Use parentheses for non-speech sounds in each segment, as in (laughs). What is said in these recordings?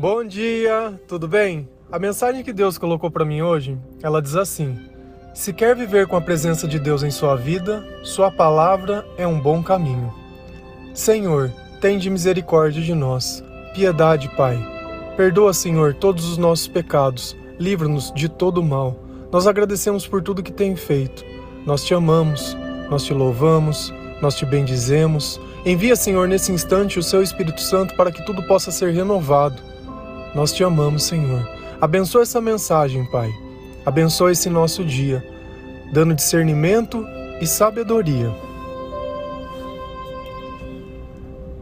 Bom dia, tudo bem? A mensagem que Deus colocou para mim hoje, ela diz assim: Se quer viver com a presença de Deus em sua vida, sua palavra é um bom caminho. Senhor, tende misericórdia de nós. Piedade, Pai. Perdoa, Senhor, todos os nossos pecados. Livra-nos de todo mal. Nós agradecemos por tudo que tem feito. Nós te amamos, nós te louvamos, nós te bendizemos. Envia, Senhor, nesse instante o seu Espírito Santo para que tudo possa ser renovado nós te amamos, Senhor. Abençoa essa mensagem, Pai. Abençoa esse nosso dia, dando discernimento e sabedoria.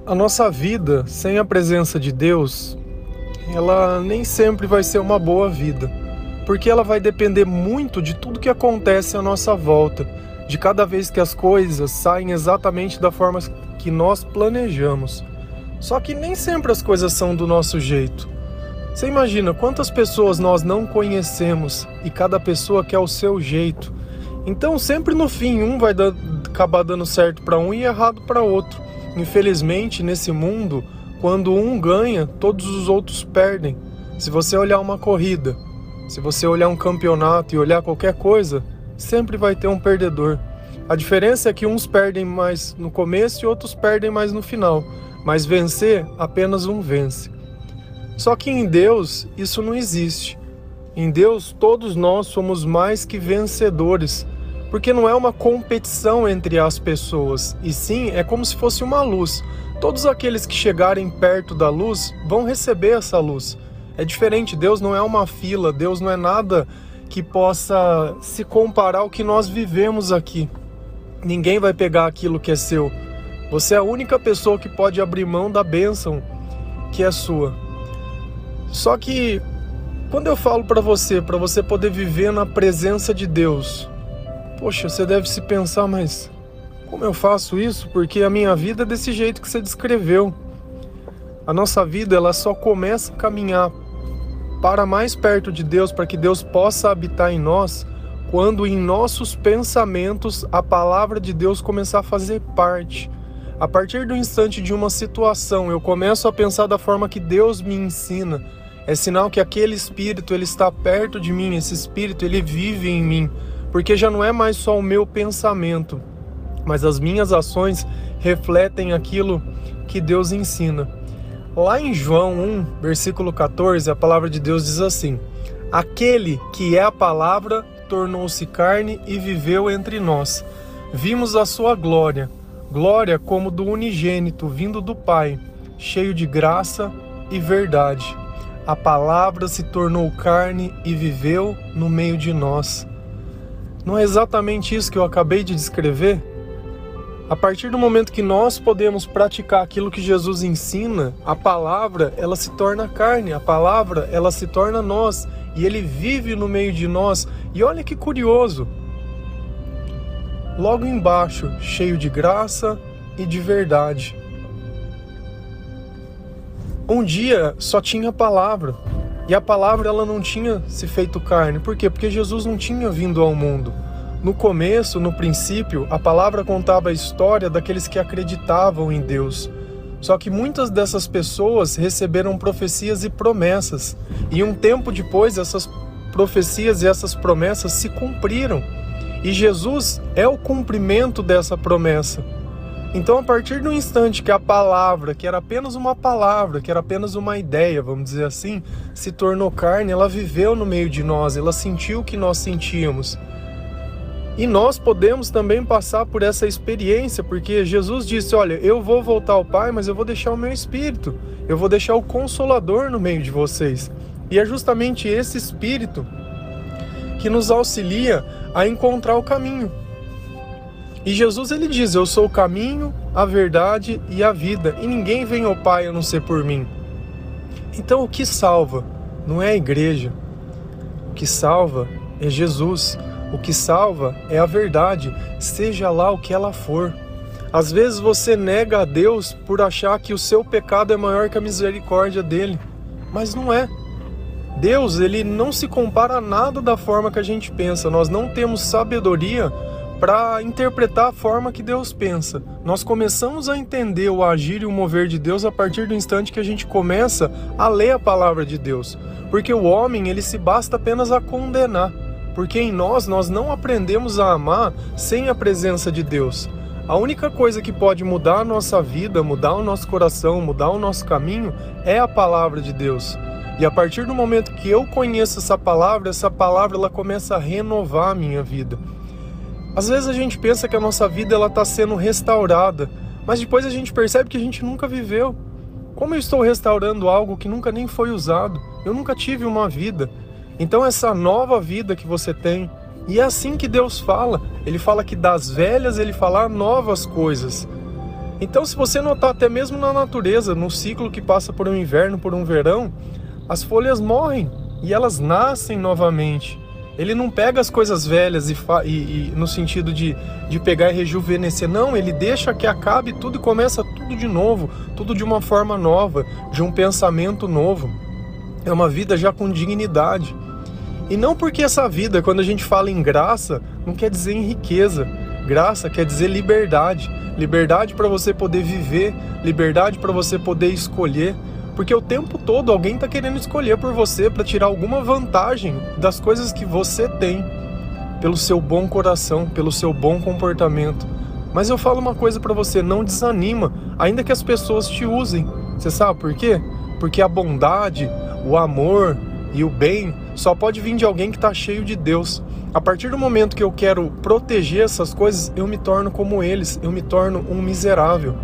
A nossa vida sem a presença de Deus, ela nem sempre vai ser uma boa vida, porque ela vai depender muito de tudo que acontece à nossa volta, de cada vez que as coisas saem exatamente da forma que nós planejamos. Só que nem sempre as coisas são do nosso jeito. Você imagina quantas pessoas nós não conhecemos e cada pessoa quer o seu jeito. Então, sempre no fim, um vai acabar dando certo para um e errado para outro. Infelizmente, nesse mundo, quando um ganha, todos os outros perdem. Se você olhar uma corrida, se você olhar um campeonato e olhar qualquer coisa, sempre vai ter um perdedor. A diferença é que uns perdem mais no começo e outros perdem mais no final, mas vencer, apenas um vence. Só que em Deus isso não existe. Em Deus todos nós somos mais que vencedores, porque não é uma competição entre as pessoas, e sim é como se fosse uma luz. Todos aqueles que chegarem perto da luz vão receber essa luz. É diferente, Deus não é uma fila, Deus não é nada que possa se comparar ao que nós vivemos aqui. Ninguém vai pegar aquilo que é seu. Você é a única pessoa que pode abrir mão da bênção que é sua. Só que quando eu falo para você, para você poder viver na presença de Deus, poxa, você deve se pensar, mas como eu faço isso? Porque a minha vida é desse jeito que você descreveu. A nossa vida ela só começa a caminhar para mais perto de Deus, para que Deus possa habitar em nós, quando em nossos pensamentos a palavra de Deus começar a fazer parte. A partir do instante de uma situação, eu começo a pensar da forma que Deus me ensina. É sinal que aquele espírito ele está perto de mim, esse espírito ele vive em mim, porque já não é mais só o meu pensamento, mas as minhas ações refletem aquilo que Deus ensina. Lá em João 1, versículo 14, a palavra de Deus diz assim: Aquele que é a palavra tornou-se carne e viveu entre nós. Vimos a sua glória glória como do unigênito vindo do Pai, cheio de graça e verdade. A palavra se tornou carne e viveu no meio de nós. Não é exatamente isso que eu acabei de descrever? A partir do momento que nós podemos praticar aquilo que Jesus ensina, a palavra, ela se torna carne, a palavra, ela se torna nós, e ele vive no meio de nós. E olha que curioso, logo embaixo, cheio de graça e de verdade. Um dia só tinha palavra, e a palavra ela não tinha se feito carne. Por quê? Porque Jesus não tinha vindo ao mundo. No começo, no princípio, a palavra contava a história daqueles que acreditavam em Deus. Só que muitas dessas pessoas receberam profecias e promessas, e um tempo depois essas profecias e essas promessas se cumpriram. E Jesus é o cumprimento dessa promessa. Então, a partir do instante que a palavra, que era apenas uma palavra, que era apenas uma ideia, vamos dizer assim, se tornou carne, ela viveu no meio de nós, ela sentiu o que nós sentíamos. E nós podemos também passar por essa experiência, porque Jesus disse: Olha, eu vou voltar ao Pai, mas eu vou deixar o meu espírito, eu vou deixar o consolador no meio de vocês. E é justamente esse espírito que nos auxilia a encontrar o caminho. E Jesus ele diz: Eu sou o caminho, a verdade e a vida, e ninguém vem ao Pai a não ser por mim. Então o que salva não é a igreja. O que salva é Jesus. O que salva é a verdade, seja lá o que ela for. Às vezes você nega a Deus por achar que o seu pecado é maior que a misericórdia dele, mas não é. Deus, ele não se compara a nada da forma que a gente pensa. Nós não temos sabedoria para interpretar a forma que Deus pensa. Nós começamos a entender o agir e o mover de Deus a partir do instante que a gente começa a ler a palavra de Deus. Porque o homem, ele se basta apenas a condenar. Porque em nós nós não aprendemos a amar sem a presença de Deus. A única coisa que pode mudar a nossa vida, mudar o nosso coração, mudar o nosso caminho é a palavra de Deus. E a partir do momento que eu conheço essa palavra, essa palavra ela começa a renovar a minha vida. Às vezes a gente pensa que a nossa vida ela está sendo restaurada, mas depois a gente percebe que a gente nunca viveu. Como eu estou restaurando algo que nunca nem foi usado? Eu nunca tive uma vida. Então essa nova vida que você tem, e é assim que Deus fala. Ele fala que das velhas ele fala novas coisas. Então se você notar até mesmo na natureza, no ciclo que passa por um inverno, por um verão, as folhas morrem e elas nascem novamente. Ele não pega as coisas velhas e, e, e, no sentido de, de pegar e rejuvenescer. Não, ele deixa que acabe tudo e começa tudo de novo, tudo de uma forma nova, de um pensamento novo. É uma vida já com dignidade. E não porque essa vida, quando a gente fala em graça, não quer dizer em riqueza. Graça quer dizer liberdade. Liberdade para você poder viver, liberdade para você poder escolher, porque o tempo todo alguém está querendo escolher por você para tirar alguma vantagem das coisas que você tem, pelo seu bom coração, pelo seu bom comportamento. Mas eu falo uma coisa para você, não desanima, ainda que as pessoas te usem. Você sabe por quê? Porque a bondade, o amor e o bem só pode vir de alguém que está cheio de Deus. A partir do momento que eu quero proteger essas coisas, eu me torno como eles, eu me torno um miserável.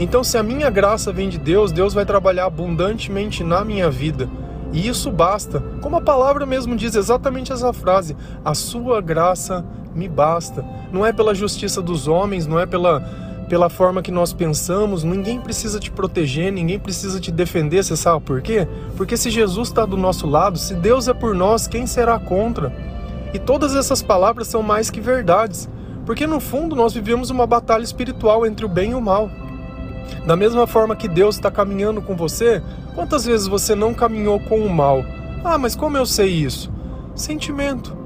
Então, se a minha graça vem de Deus, Deus vai trabalhar abundantemente na minha vida. E isso basta. Como a palavra mesmo diz exatamente essa frase: A sua graça me basta. Não é pela justiça dos homens, não é pela, pela forma que nós pensamos. Ninguém precisa te proteger, ninguém precisa te defender. Você sabe por quê? Porque se Jesus está do nosso lado, se Deus é por nós, quem será contra? E todas essas palavras são mais que verdades. Porque no fundo nós vivemos uma batalha espiritual entre o bem e o mal. Da mesma forma que Deus está caminhando com você, quantas vezes você não caminhou com o mal? Ah, mas como eu sei isso? Sentimento,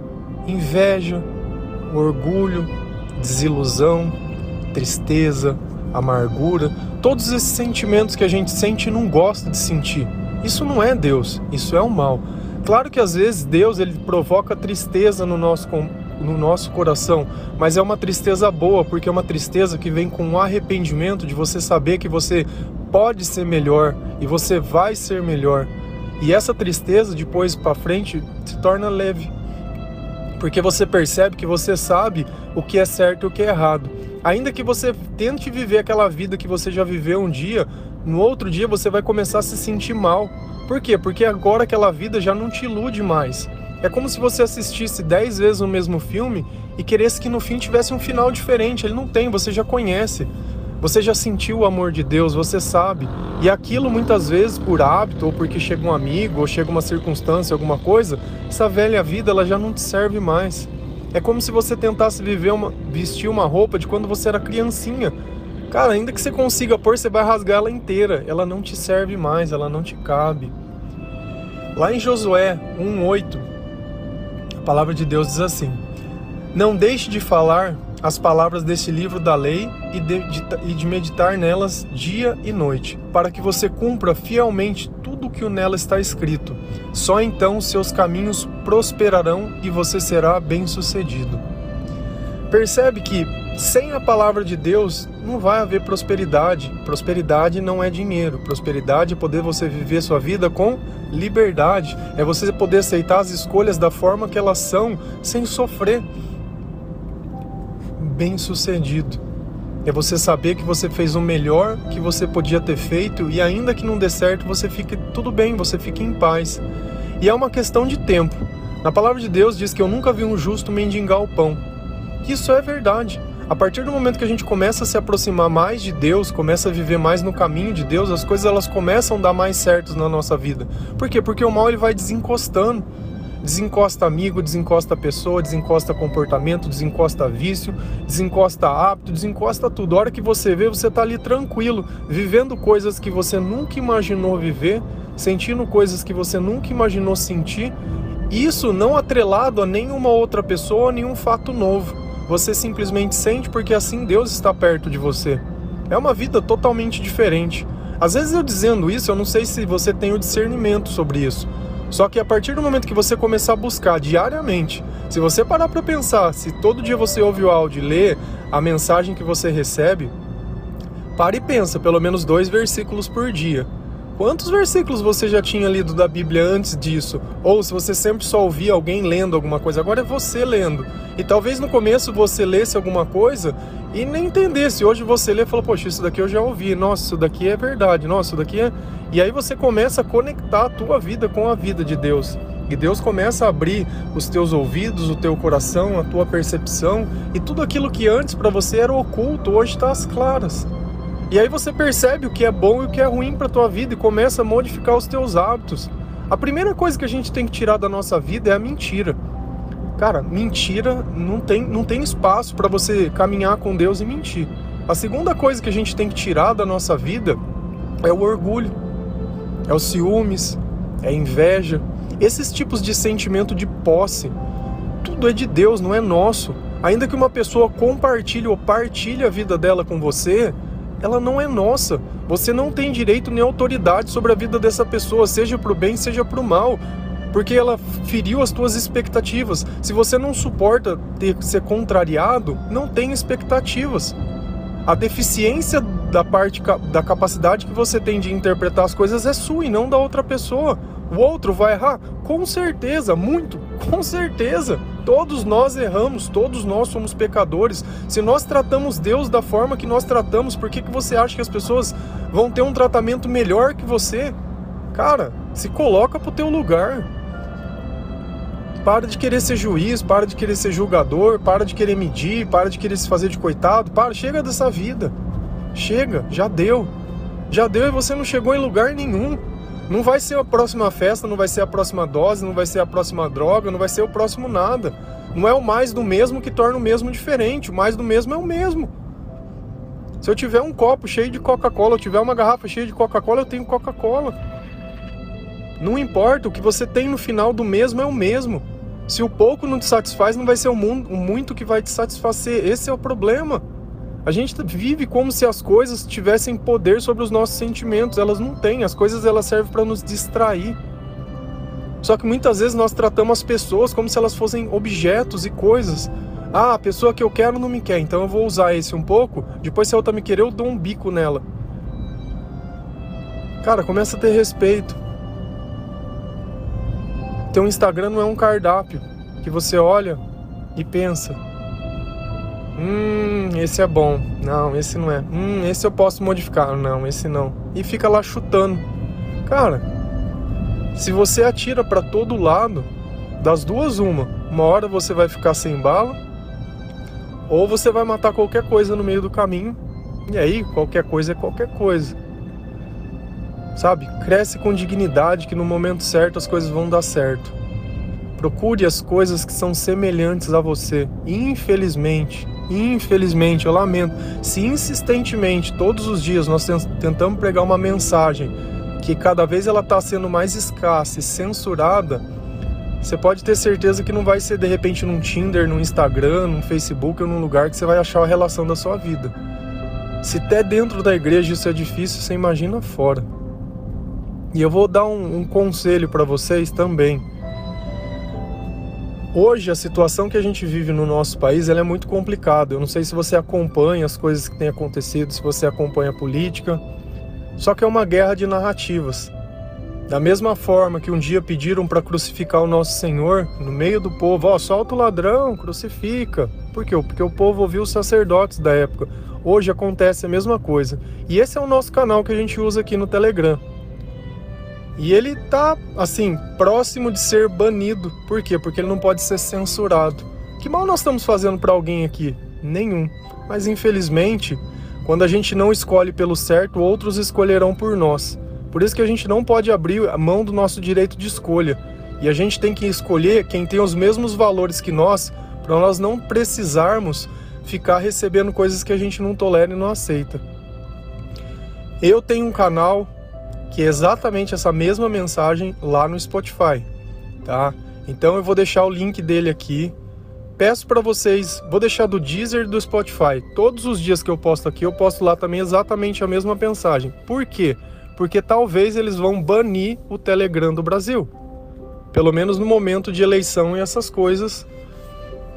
inveja, orgulho, desilusão, tristeza, amargura, todos esses sentimentos que a gente sente e não gosta de sentir. Isso não é Deus, isso é o mal. Claro que às vezes Deus ele provoca tristeza no nosso no nosso coração, mas é uma tristeza boa, porque é uma tristeza que vem com o arrependimento de você saber que você pode ser melhor e você vai ser melhor. E essa tristeza depois para frente se torna leve, porque você percebe que você sabe o que é certo e o que é errado. Ainda que você tente viver aquela vida que você já viveu um dia, no outro dia você vai começar a se sentir mal. Por quê? Porque agora aquela vida já não te ilude mais. É como se você assistisse dez vezes o mesmo filme e queresse que no fim tivesse um final diferente. Ele não tem, você já conhece. Você já sentiu o amor de Deus, você sabe. E aquilo muitas vezes por hábito, ou porque chega um amigo, ou chega uma circunstância, alguma coisa, essa velha vida ela já não te serve mais. É como se você tentasse viver uma, vestir uma roupa de quando você era criancinha. Cara, ainda que você consiga pôr, você vai rasgar ela inteira. Ela não te serve mais, ela não te cabe. Lá em Josué 1:8, a palavra de Deus diz assim: Não deixe de falar as palavras desse livro da lei e de, de, e de meditar nelas dia e noite, para que você cumpra fielmente tudo o que nela está escrito. Só então seus caminhos prosperarão e você será bem-sucedido. Percebe que sem a palavra de Deus não vai haver prosperidade. Prosperidade não é dinheiro. Prosperidade é poder você viver sua vida com liberdade, é você poder aceitar as escolhas da forma que elas são, sem sofrer. Bem sucedido. É você saber que você fez o melhor que você podia ter feito e ainda que não dê certo, você fique tudo bem, você fique em paz. E é uma questão de tempo. Na palavra de Deus diz que eu nunca vi um justo mendigar o pão. Isso é verdade. A partir do momento que a gente começa a se aproximar mais de Deus, começa a viver mais no caminho de Deus, as coisas elas começam a dar mais certos na nossa vida. Por quê? Porque o mal ele vai desencostando. Desencosta amigo, desencosta pessoa, desencosta comportamento, desencosta vício, desencosta hábito, desencosta tudo. A hora que você vê, você está ali tranquilo, vivendo coisas que você nunca imaginou viver, sentindo coisas que você nunca imaginou sentir. Isso não atrelado a nenhuma outra pessoa, nenhum fato novo você simplesmente sente porque assim Deus está perto de você. É uma vida totalmente diferente. Às vezes eu dizendo isso, eu não sei se você tem o discernimento sobre isso. Só que a partir do momento que você começar a buscar diariamente, se você parar para pensar, se todo dia você ouve o áudio e lê a mensagem que você recebe, pare e pensa, pelo menos dois versículos por dia. Quantos versículos você já tinha lido da Bíblia antes disso? Ou se você sempre só ouvia alguém lendo alguma coisa, agora é você lendo. E talvez no começo você lesse alguma coisa e nem entendesse. Hoje você lê e fala, poxa, isso daqui eu já ouvi. Nossa, isso daqui é verdade. Nossa, isso daqui é. E aí você começa a conectar a tua vida com a vida de Deus. E Deus começa a abrir os teus ouvidos, o teu coração, a tua percepção. E tudo aquilo que antes para você era oculto, hoje está às claras. E aí você percebe o que é bom e o que é ruim para tua vida e começa a modificar os teus hábitos. A primeira coisa que a gente tem que tirar da nossa vida é a mentira. Cara, mentira não tem, não tem espaço para você caminhar com Deus e mentir. A segunda coisa que a gente tem que tirar da nossa vida é o orgulho, é os ciúmes, é a inveja, esses tipos de sentimento de posse. Tudo é de Deus, não é nosso. Ainda que uma pessoa compartilhe ou partilhe a vida dela com você, ela não é nossa. Você não tem direito nem autoridade sobre a vida dessa pessoa, seja para o bem, seja para o mal, porque ela feriu as tuas expectativas. Se você não suporta ter ser contrariado, não tem expectativas. A deficiência da parte da capacidade que você tem de interpretar as coisas é sua e não da outra pessoa. O outro vai errar? Com certeza, muito, (laughs) com certeza. Todos nós erramos, todos nós somos pecadores. Se nós tratamos Deus da forma que nós tratamos, por que, que você acha que as pessoas vão ter um tratamento melhor que você? Cara, se coloca pro teu lugar. Para de querer ser juiz, para de querer ser julgador, para de querer medir, para de querer se fazer de coitado. Para, chega dessa vida. Chega, já deu. Já deu e você não chegou em lugar nenhum. Não vai ser a próxima festa, não vai ser a próxima dose, não vai ser a próxima droga, não vai ser o próximo nada. Não é o mais do mesmo que torna o mesmo diferente. O mais do mesmo é o mesmo. Se eu tiver um copo cheio de Coca-Cola, eu tiver uma garrafa cheia de Coca-Cola, eu tenho Coca-Cola. Não importa, o que você tem no final do mesmo é o mesmo. Se o pouco não te satisfaz, não vai ser o, muito que vai te satisfazer. Esse é o problema. A gente vive como se as coisas tivessem poder sobre os nossos sentimentos. Elas não têm. As coisas elas servem para nos distrair. Só que muitas vezes nós tratamos as pessoas como se elas fossem objetos e coisas. Ah, a pessoa que eu quero não me quer, então eu vou usar esse um pouco. Depois, se a outra me querer, eu dou um bico nela. Cara, começa a ter respeito. Teu Instagram não é um cardápio que você olha e pensa: Hum, esse é bom. Não, esse não é. Hum, esse eu posso modificar. Não, esse não. E fica lá chutando. Cara, se você atira para todo lado, das duas uma, uma hora você vai ficar sem bala, ou você vai matar qualquer coisa no meio do caminho. E aí, qualquer coisa é qualquer coisa. Sabe? Cresce com dignidade que no momento certo as coisas vão dar certo. Procure as coisas que são semelhantes a você. Infelizmente, Infelizmente, eu lamento, se insistentemente, todos os dias, nós tentamos pregar uma mensagem que cada vez ela está sendo mais escassa e censurada, você pode ter certeza que não vai ser de repente num Tinder, num Instagram, num Facebook ou num lugar que você vai achar a relação da sua vida. Se até dentro da igreja isso é difícil, você imagina fora. E eu vou dar um, um conselho para vocês também. Hoje a situação que a gente vive no nosso país é muito complicada. Eu não sei se você acompanha as coisas que têm acontecido, se você acompanha a política. Só que é uma guerra de narrativas. Da mesma forma que um dia pediram para crucificar o nosso Senhor no meio do povo, ó, oh, solta o ladrão, crucifica. Por quê? Porque o povo ouviu os sacerdotes da época. Hoje acontece a mesma coisa. E esse é o nosso canal que a gente usa aqui no Telegram. E ele tá, assim, próximo de ser banido. Por quê? Porque ele não pode ser censurado. Que mal nós estamos fazendo para alguém aqui? Nenhum. Mas infelizmente, quando a gente não escolhe pelo certo, outros escolherão por nós. Por isso que a gente não pode abrir a mão do nosso direito de escolha. E a gente tem que escolher quem tem os mesmos valores que nós, para nós não precisarmos ficar recebendo coisas que a gente não tolera e não aceita. Eu tenho um canal que é exatamente essa mesma mensagem lá no Spotify, tá? Então eu vou deixar o link dele aqui Peço para vocês, vou deixar do Deezer e do Spotify. Todos os dias que eu posto aqui, eu posto lá também exatamente a mesma mensagem. Por quê? Porque talvez eles vão banir o Telegram do Brasil. Pelo menos no momento de eleição e essas coisas.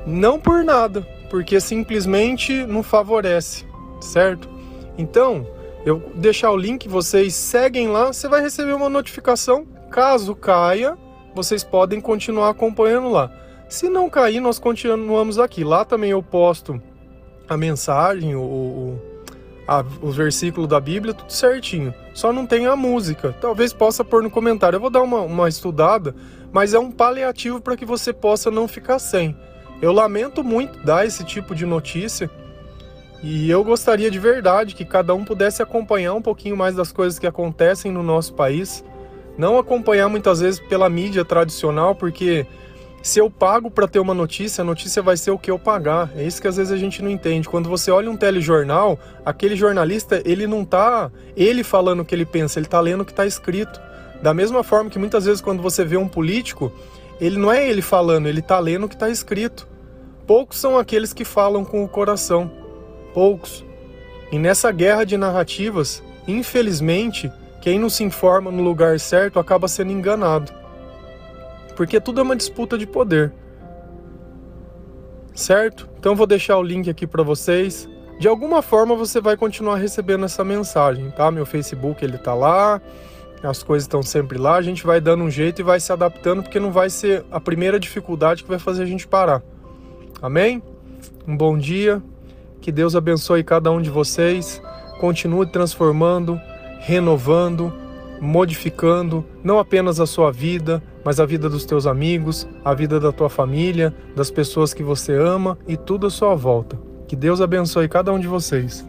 Não por nada, porque simplesmente não favorece, certo? Então, eu deixar o link, vocês seguem lá, você vai receber uma notificação. Caso caia, vocês podem continuar acompanhando lá. Se não cair, nós continuamos aqui. Lá também eu posto a mensagem, o, o, a, o versículo da Bíblia, tudo certinho. Só não tem a música. Talvez possa pôr no comentário. Eu vou dar uma, uma estudada, mas é um paliativo para que você possa não ficar sem. Eu lamento muito dar esse tipo de notícia. E eu gostaria de verdade que cada um pudesse acompanhar um pouquinho mais das coisas que acontecem no nosso país. Não acompanhar muitas vezes pela mídia tradicional, porque se eu pago para ter uma notícia, a notícia vai ser o que eu pagar. É isso que às vezes a gente não entende. Quando você olha um telejornal, aquele jornalista, ele não tá ele falando o que ele pensa, ele tá lendo o que está escrito. Da mesma forma que muitas vezes quando você vê um político, ele não é ele falando, ele tá lendo o que está escrito. Poucos são aqueles que falam com o coração. Poucos. E nessa guerra de narrativas, infelizmente, quem não se informa no lugar certo acaba sendo enganado porque tudo é uma disputa de poder. Certo? Então vou deixar o link aqui para vocês. De alguma forma você vai continuar recebendo essa mensagem, tá? Meu Facebook ele tá lá, as coisas estão sempre lá, a gente vai dando um jeito e vai se adaptando, porque não vai ser a primeira dificuldade que vai fazer a gente parar. Amém? Um bom dia, que Deus abençoe cada um de vocês, continue transformando, renovando, modificando não apenas a sua vida, mas a vida dos teus amigos, a vida da tua família, das pessoas que você ama e tudo à sua volta. Que Deus abençoe cada um de vocês.